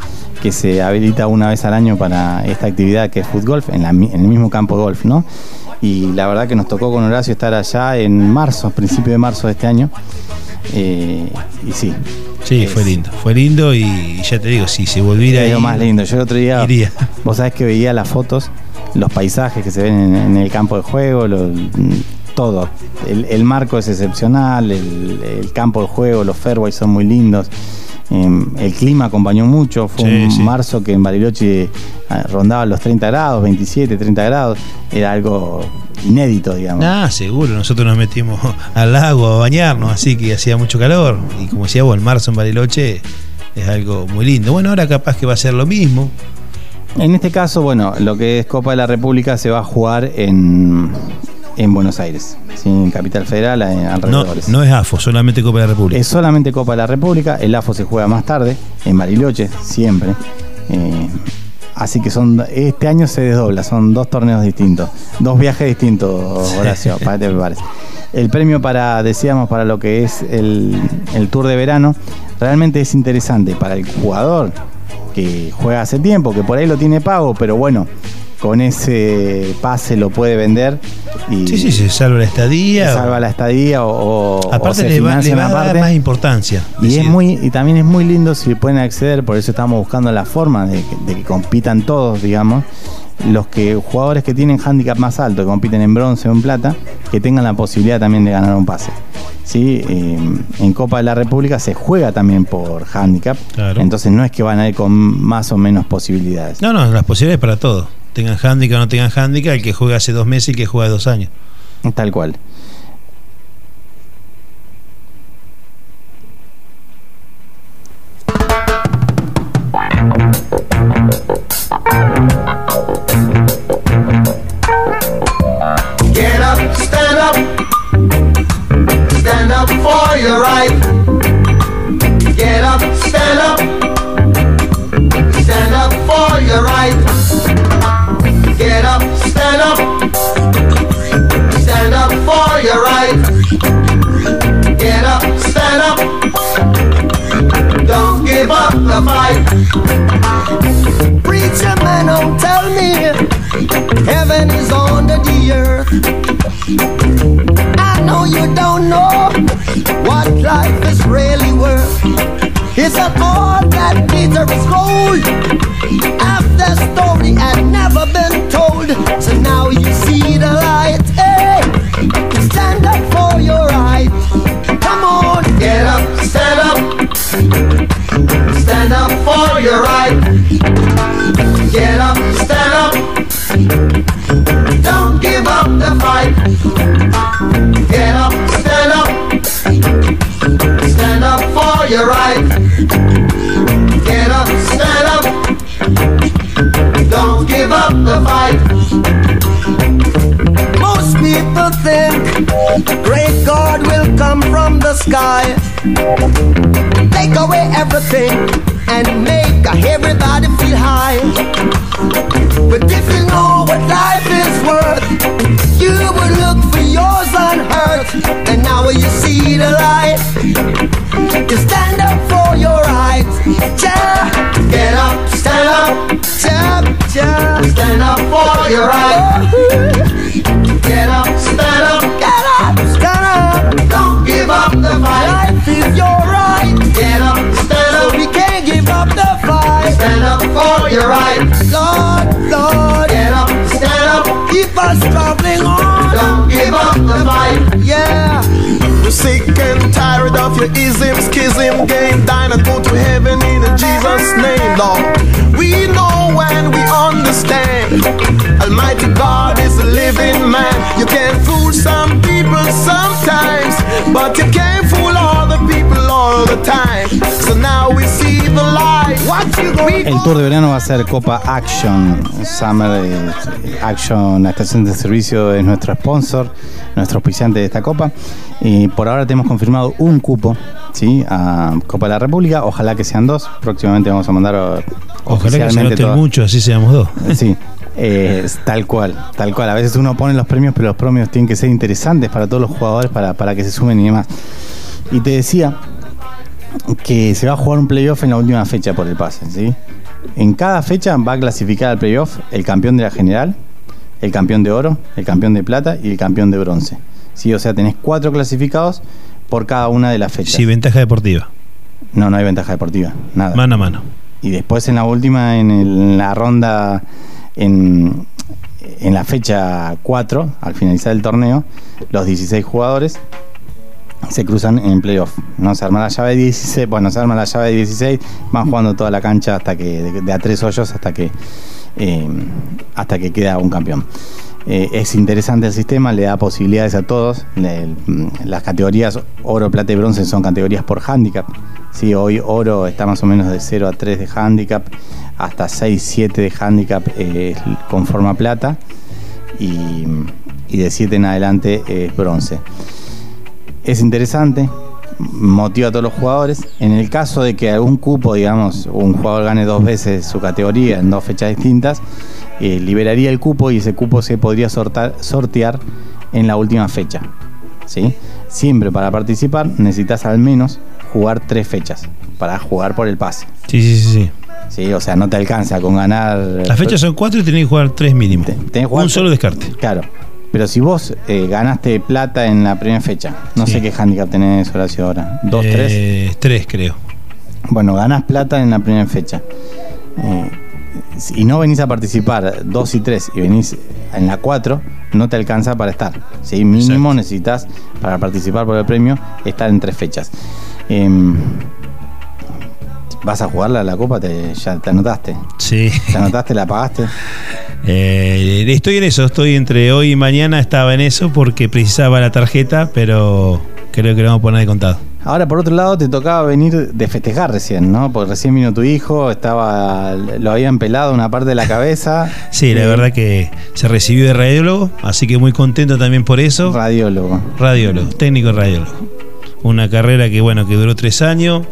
que se habilita una vez al año para esta actividad que es fútbol golf, en, en el mismo campo de golf, ¿no? Y la verdad que nos tocó con Horacio estar allá en marzo, principio de marzo de este año. Eh, y sí, Sí, Es- fue lindo. Fue lindo y ya te digo, si se volviera ahí, más lindo. Yo el otro día, iría. vos sabés que veía las fotos, los paisajes que se ven en, en el campo de juego, todo. El, el marco es excepcional, el, el campo de juego, los fairways son muy lindos. Eh, el clima acompañó mucho, fue Sí, un sí. marzo que en Bariloche eh, rondaba los 30 grados, 27, 30 grados, era algo inédito, digamos. Ah, seguro, nosotros nos metimos *laughs* al lago a bañarnos, así que hacía mucho calor. Y como decía vos, el marzo en Bariloche es algo muy lindo. Bueno, ahora capaz que va a ser lo mismo. En este caso, bueno, lo que es Copa de la República se va a jugar en, en Buenos Aires, ¿sí? en Capital Federal, en No, alrededores. no es AFO, solamente Copa de la República. Es solamente Copa de la República, el AFO se juega más tarde, en Bariloche, siempre. Eh, así que son este año se desdobla, son dos torneos distintos, dos viajes distintos, Horacio, para que te prepares. El premio para, decíamos, para lo que es el, el tour de verano, realmente es interesante para el jugador que juega hace tiempo, que por ahí lo tiene pago, pero bueno, con ese pase lo puede vender y Sí, sí, se salva la estadía. salva la estadía o, o- o Aparte se le va, le a dar más importancia. Y, es muy, y también es muy lindo si pueden acceder, por eso estamos buscando la forma de que, de que compitan todos, digamos, los que jugadores que tienen handicap más alto, que compiten en bronce o en plata, que tengan la posibilidad también de ganar un pase. ¿Sí? Eh, en Copa de la República se juega también por handicap, Claro. entonces no es que van a ir con más o menos posibilidades. No, no, las posibilidades para todos. Tengan handicap o no tengan handicap, el que juega hace dos meses y el que juega dos años. Tal cual. Take away everything and make everybody feel high. But if you know what life is worth, you would look for yours on earth. And now you see the light. You stand up for your rights. Ja, get up, stand up. Ja, ja, stand up for your rights. You're right. Lord, Lord, get up, stand up, keep us traveling on. Don't give up the fight. Yeah. We're sick and tired of your ism, schism, game, dine and go to heaven in Jesus' name, Lord. We know and we understand. Almighty God is a living man. You can fool some people sometimes, but you can't fool all the people all the time. So now we see El tour de verano va a ser Copa Action. Summer eh, Action, la estación de servicio es nuestro sponsor, nuestro auspiciante de esta copa. Y por ahora tenemos confirmado un cupo ¿sí? a Copa de la República. Ojalá que sean dos. Próximamente vamos a mandar eh, Ojalá que se mucho, así seamos dos. Sí, *laughs* eh, es tal cual, tal cual. A veces uno pone los premios, pero los premios tienen que ser interesantes para todos los jugadores para, para que se sumen y demás. Y te decía que se va a jugar un playoff en la última fecha por el pase, ¿sí? En cada fecha va a clasificar al playoff el campeón de la general, el campeón de oro, el campeón de plata y el campeón de bronce. ¿Sí? O sea, tenés cuatro clasificados por cada una de las fechas. Sí, ventaja deportiva. No, no hay ventaja deportiva, nada. Mano a mano. Y después en la última, en, el- en la ronda, en, en la fecha 4, al finalizar el torneo, los 16 jugadores se cruzan en playoff. ¿no? Se arma la llave de 16, bueno, se arma la llave de 16, van jugando toda la cancha hasta que, de, a tres hoyos hasta que eh, hasta que queda un campeón. Eh, es interesante el sistema, le da posibilidades a todos. Mm, las categorías oro, plata y bronce son categorías por handicap. Sí, hoy oro está más o menos de 0 a 3 de handicap, hasta 6, 7 de handicap eh, con forma plata y, y de 7 en adelante es bronce. Es interesante, motiva a todos los jugadores. En el caso de que algún cupo, digamos, un jugador gane dos veces su categoría en dos fechas distintas, eh, liberaría el cupo y ese cupo se podría sortar- sortear en la última fecha. ¿sí? Siempre para participar necesitas al menos jugar tres fechas para jugar por el pase. Sí, sí, sí. sí. ¿sí? O sea, no te alcanza con ganar. Las fechas son cuatro y tenés que jugar tres mínimo. Te- tenés que jugar Un solo descarte. Claro. Pero si vos eh, ganaste plata en la primera fecha, no Sí. sé qué handicap tenés Horacio ahora. ¿Dos, tres? Eh, Tres, creo. Bueno, ganás plata en la primera fecha. Eh, si- y no venís a participar 2 y 3 y venís en la 4, no te alcanza para estar. ¿sí? Mínimo necesitas para participar por el premio estar en tres fechas. Em, ¿Vas a jugarla a la copa? Te, ¿Ya te anotaste? Sí. ¿Te anotaste? ¿La pagaste? Eh, estoy en eso, estoy entre hoy y mañana, estaba en eso porque precisaba la tarjeta, pero creo que lo vamos a poner de contado. Ahora, por otro lado, te tocaba venir de festejar recién, ¿no? Porque recién vino tu hijo, estaba lo habían pelado una parte de la cabeza. *laughs* Sí, la verdad que se recibió de radiólogo, así que muy contento también por eso. Radiólogo. Radiólogo, técnico radiólogo. Una carrera que bueno, que duró tres años,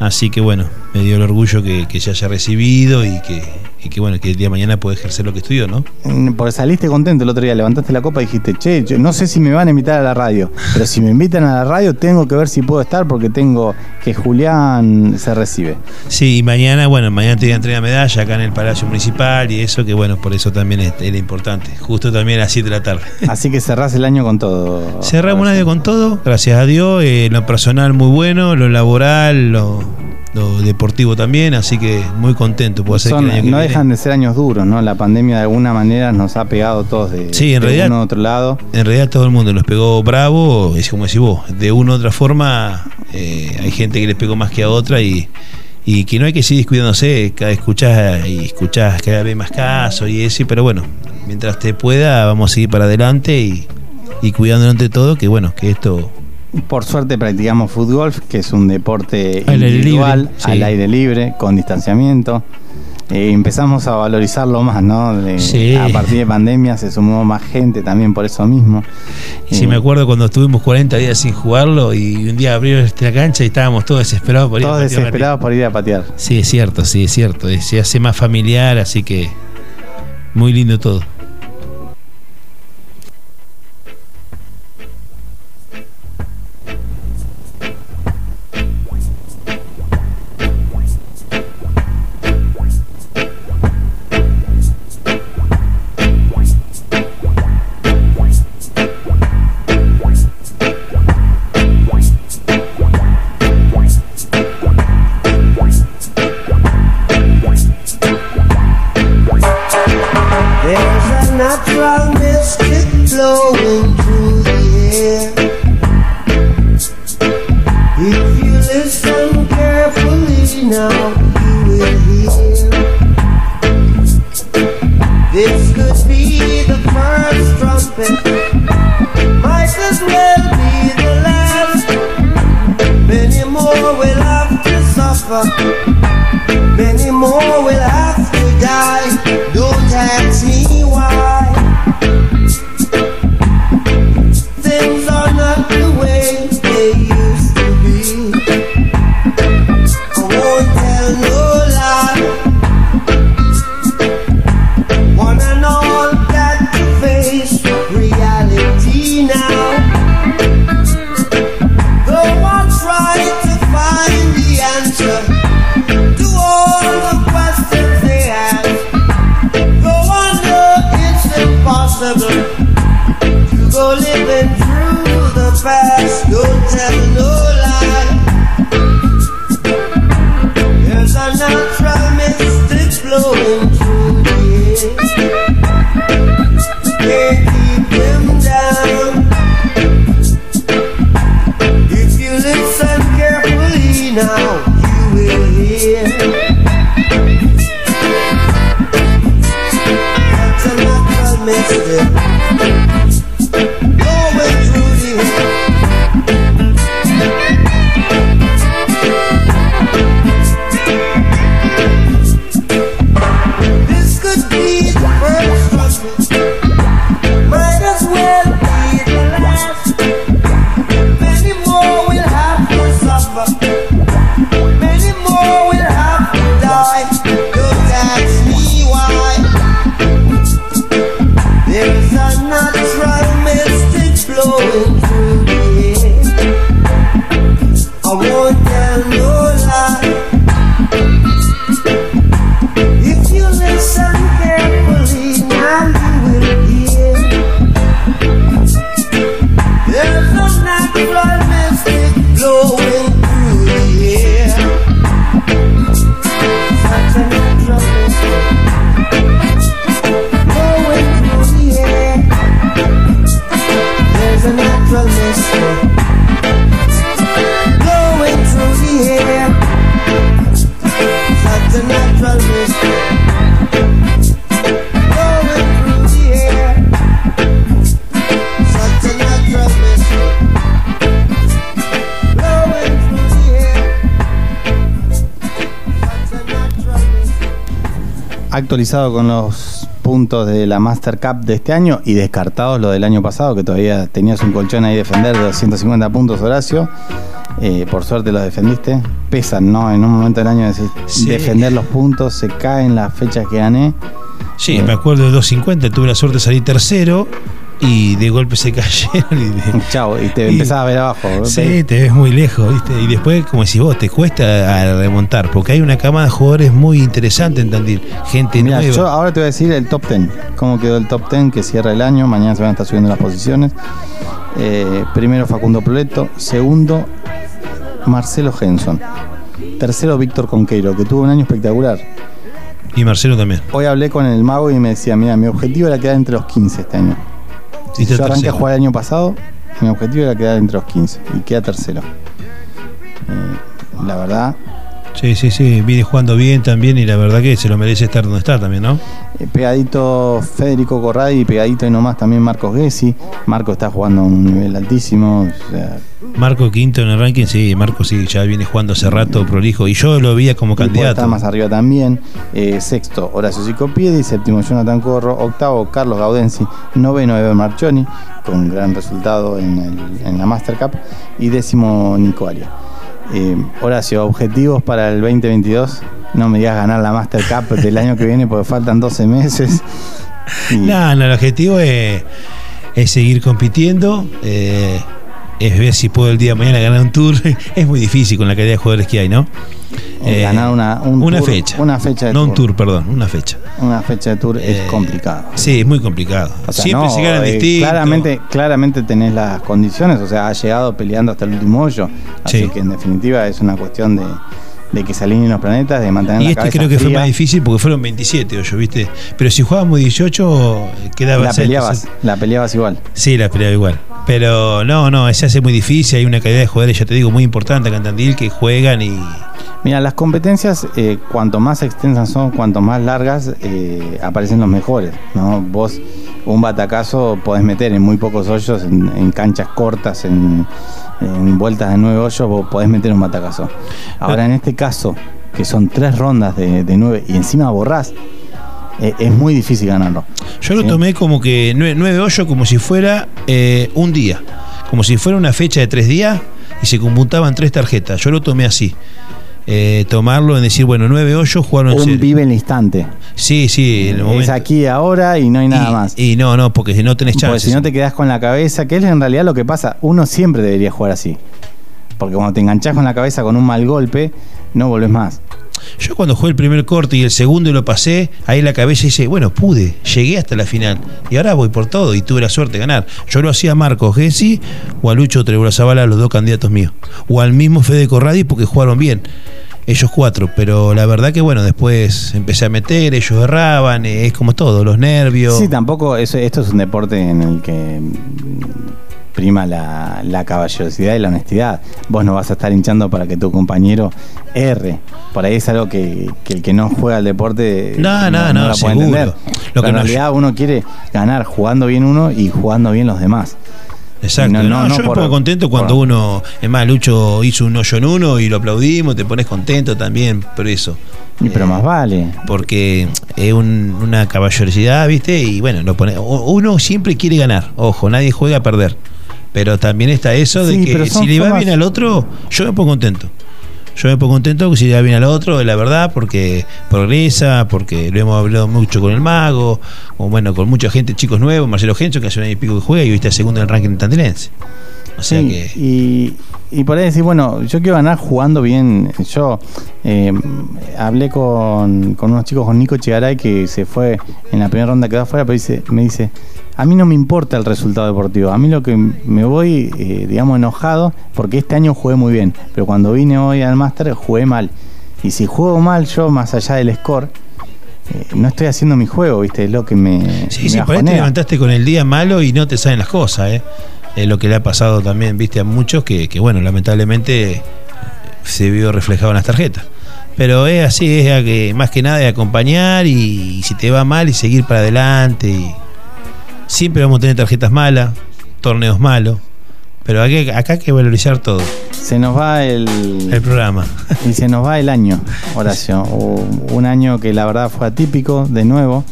así que bueno, me dio el orgullo que, que se haya recibido y que, y que bueno, que el día de mañana pueda ejercer lo que estudió, ¿no? Mm, Porque saliste contento el otro día, levantaste la copa y dijiste, che, yo no sé si me van a invitar a la radio, pero si me invitan a la radio tengo que ver si puedo estar porque tengo que Julián se recibe. Sí, y mañana, bueno, mañana te voy a entregar medalla acá en el Palacio Municipal y eso, que bueno, por eso también era importante. Justo también a las 7 de la tarde. *laughs* Así que cerrás el año con todo. Cerramos un año con todo, gracias a Dios, eh, lo personal muy bueno, lo laboral, lo, lo deportivo también, así que muy contento. Puedo Son- que el año que no viene- dejan de ser años duros, ¿no? La pandemia de alguna manera nos ha pegado a todos de, Sí, en de realidad- uno u otro lado. En realidad todo el mundo nos pegó bravo, es como decís vos, de una u otra forma eh, hay gente que les pegó más que a otra y, y que no hay que seguir descuidándose, cada vez escuchás y escuchás cada vez más casos y eso, pero bueno, mientras te pueda vamos a seguir para adelante y, y cuidándonos ante todo, que bueno, que esto Por suerte practicamos fútbol, que es un deporte Al aire individual, libre, sí. al aire libre, con distanciamiento. Eh, empezamos a valorizarlo más, ¿no? De- Sí. A partir de pandemia se sumó más gente también por eso mismo. Y si Eh, me acuerdo cuando estuvimos 40 días sin jugarlo y un día abrieron esta cancha y estábamos todos desesperados por ir a Todos patear la desesperados por ir a patear. Sí, es cierto, sí, es cierto. Se hace más familiar, así que muy lindo todo. Actualizado con los puntos de la Master Cup de este año y descartados lo del año pasado, que todavía tenías un colchón ahí defender de 250 puntos, Horacio. Eh, por suerte los defendiste. Pesan, ¿no? En un momento del año decís, Sí. defender los puntos, se caen las fechas que gané. Sí, Eh. me acuerdo de 2.50, tuve la suerte de salir tercero y de golpe se cayeron. Y *laughs* Chao, y te Y- empezás a ver abajo. ¿no? Sí, te ves muy lejos, ¿viste? Y después, como decís vos, te cuesta remontar, porque hay una cama de jugadores muy interesante en Tandil. Gente Mira, nueva. yo ahora te voy a decir el top 10. ¿Cómo quedó el top 10 que cierra el año? Mañana se van a estar subiendo las posiciones. Eh, primero Facundo Proleto. Segundo Marcelo Henson. Tercero Víctor Conqueiro, que tuvo un año espectacular. Y Marcelo también. Hoy hablé con el mago y me decía, mira, mi objetivo era quedar entre los 15 este año. Yo arranqué a jugar el año pasado, mi objetivo era quedar entre los 15 y queda tercero. Eh, la verdad, Sí, sí, sí, viene jugando bien también y la verdad que se lo merece estar donde está también, ¿no? Eh, pegadito Federico Corradi pegadito y nomás también Marcos Gessi. Marco está jugando a un nivel altísimo. o sea, Marco quinto en el ranking, sí, Marco sí, ya viene jugando hace rato prolijo y yo lo veía como y candidato. estar más arriba también. Eh, sexto, Horacio Sicopiedi. Séptimo, Jonathan Corro. Octavo, Carlos Gaudensi. Noveno, Eber Marchoni, con gran resultado en, el- en la Master Cup. Y décimo, Nico Aria. Eh, Horacio, objetivos para el 2022. No me digas ganar la Master Cup *laughs* del año que viene porque faltan 12 meses. Y- No, no, el objetivo es, es seguir compitiendo, eh, es ver si puedo el día de mañana ganar un tour. *laughs* es muy difícil con la calidad de jugadores que hay, ¿no? Eh, ganar una- un una tour- fecha. una fecha de no un tour. perdón, una fecha. Una fecha de tour es Eh, complicado. Sí, es muy complicado. O sea, Siempre no, se ganan eh, distinto. Claramente, claramente tenés las condiciones, o sea, has llegado peleando hasta el último hoyo. Así Sí. que en definitiva es una cuestión de, de que se alineen los planetas, de mantener Y la este cabeza creo que fue más difícil porque fueron 27 hoyos, ¿viste? Pero si jugábamos 18, eh, quedaba La peleabas, entonces- la peleabas igual. Sí, la peleaba igual. Pero no, no, se hace muy difícil. Hay una calidad de jugadores, ya te digo, muy importante acá en Tandil que juegan y. Mira, las competencias, eh, cuanto más extensas son, cuanto más largas, eh, aparecen los mejores. ¿no? Vos un batacazo podés meter en muy pocos hoyos, en, en canchas cortas, en, en vueltas de nueve hoyos, vos podés meter un batacazo. Ahora, en este caso, que son tres rondas de, de nueve y encima borrás, eh, es muy difícil ganarlo. Yo lo Sí. tomé como que 9 hoyos como si fuera eh, un día. Como si fuera una fecha de tres días y se computaban tres tarjetas. Yo lo tomé así. Eh, tomarlo en decir, bueno, nueve hoyos, jugarlo en Un vive el instante. Sí, sí, en el Es aquí ahora y no hay nada y, más. Y no, no, porque si no tenés Porque chance. si no te quedás con la cabeza, que es en realidad lo que pasa, uno siempre debería jugar así. Porque cuando te enganchás con la cabeza con un mal golpe, no volvés más. Yo cuando jugué el primer corte y el segundo y lo pasé, ahí la cabeza dice, bueno, pude, llegué hasta la final. Y ahora voy por todo y tuve la suerte de ganar. Yo lo hacía a Marcos Gessi o a Lucho Zavala, los dos candidatos míos. O al mismo Fede Corradi porque jugaron bien. Ellos cuatro, pero la verdad que bueno, después empecé a meter, ellos erraban, es como todo, los nervios. Sí, tampoco, esto es un deporte en el que prima la, la caballerosidad y la honestidad. Vos no vas a estar hinchando para que tu compañero erre. Por ahí es algo que, que el que no juega al deporte No, no, no, la puede entender. Lo que en no- realidad uno quiere ganar jugando bien uno y jugando bien los demás. Exacto. No, No, no, no yo me pongo contento cuando por- uno, es más, Lucho hizo un hoyo en uno y lo aplaudimos, te pones contento también por eso. Y pero Eh, más vale. porque es un- una caballerosidad, ¿viste? Y bueno, lo pone, uno siempre quiere ganar, ojo, nadie juega a perder. Pero también está eso de Sí, que si le va bien al otro, yo me pongo contento. Yo me pongo contento que si le va bien al otro, la verdad, porque progresa, porque lo hemos hablado mucho con el mago, o bueno, con mucha gente, chicos nuevos, Marcelo Genso, que hace un año y pico que juega y hoy está segundo en el ranking tandilense. O sea Sí, que. y, y por ahí decir, bueno, yo quiero ganar jugando bien. Yo eh, hablé con, con unos chicos, con Nico Chigaray, que se fue en la primera ronda, quedó afuera, pero dice, me dice, a mí no me importa el resultado deportivo, a mí lo que me voy, eh, digamos, enojado, porque este año jugué muy bien, pero cuando vine hoy al máster jugué mal. Y si juego mal yo, más allá del score, eh, no estoy haciendo mi juego, ¿viste? Es lo que me... Sí, me sí, por ahí te levantaste con el día malo y no te salen las cosas, ¿eh? Es lo que le ha pasado también, viste, a muchos que, que, bueno, lamentablemente se vio reflejado en las tarjetas. Pero es así, es a que más que nada de acompañar y, si te va mal y seguir para adelante. Y siempre vamos a tener tarjetas malas, torneos malos, pero aquí- acá hay que valorizar todo, Se nos va el... el programa. Y se nos va el año, Horacio. *laughs* O- Un año que la verdad fue atípico, de nuevo.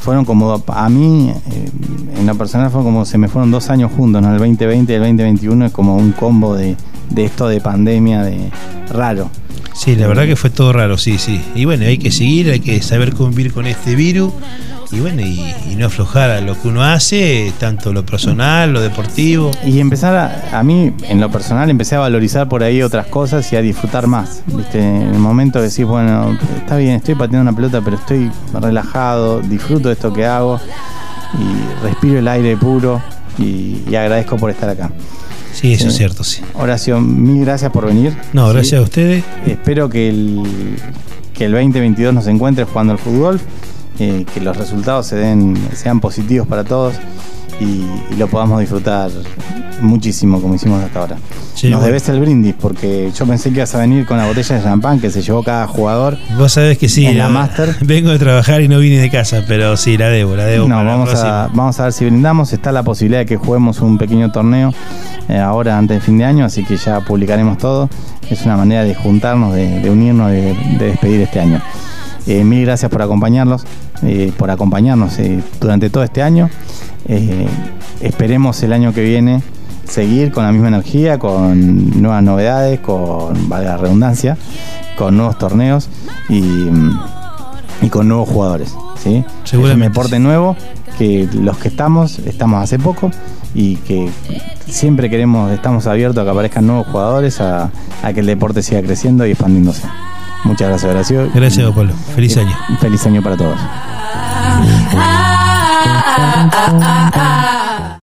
Fueron como, a mí, eh, en lo personal, fue como se me fueron dos años juntos, ¿no? El 2020 y el 2021 es como un combo de, de esto de pandemia, de raro. Sí, la verdad que fue todo raro, sí, sí. Y bueno, hay que seguir, hay que saber convivir con este virus y bueno, y, y no aflojar a lo que uno hace, tanto lo personal, lo deportivo. Y empezar a, a mí, en lo personal, empecé a valorizar por ahí otras cosas y a disfrutar más. ¿viste? En el momento de decir, bueno, está bien, estoy pateando una pelota, pero estoy relajado, disfruto de esto que hago y respiro el aire puro y, y agradezco por estar acá. Sí, eso Sí. es cierto, sí. Horacio, mil gracias por venir. No, Sí. gracias a ustedes. Espero que el, que el 2022 nos encuentre jugando al fútbol, eh, que los resultados se den, sean positivos para todos y, y lo podamos disfrutar muchísimo como hicimos hasta ahora. Sí, nos bueno. debes el brindis porque yo pensé que ibas a venir con la botella de champán que se llevó cada jugador. Vos sabés que sí. En la. Master. *laughs* Vengo de trabajar y no vine de casa, pero sí, la debo, la debo. No, vamos a, vamos a ver si brindamos. Está la posibilidad de que juguemos un pequeño torneo eh, ahora antes del fin de año, así que ya publicaremos todo. Es una manera de juntarnos, de, de unirnos, de, de despedir este año. Eh, mil gracias por acompañarlos, eh, por acompañarnos eh, durante todo este año. Esperemos el año que viene seguir con la misma energía, con nuevas novedades, con, valga la redundancia, con nuevos torneos y, y con nuevos jugadores. ¿sí? Es un Seguramente, deporte nuevo que los que estamos, estamos hace poco y que siempre queremos, estamos abiertos a que aparezcan nuevos jugadores, a, a que el deporte siga creciendo y expandiéndose. Muchas gracias, Horacio. Gracias, Pablo. Feliz año. Feliz año para todos. ah, ah, ah, ah.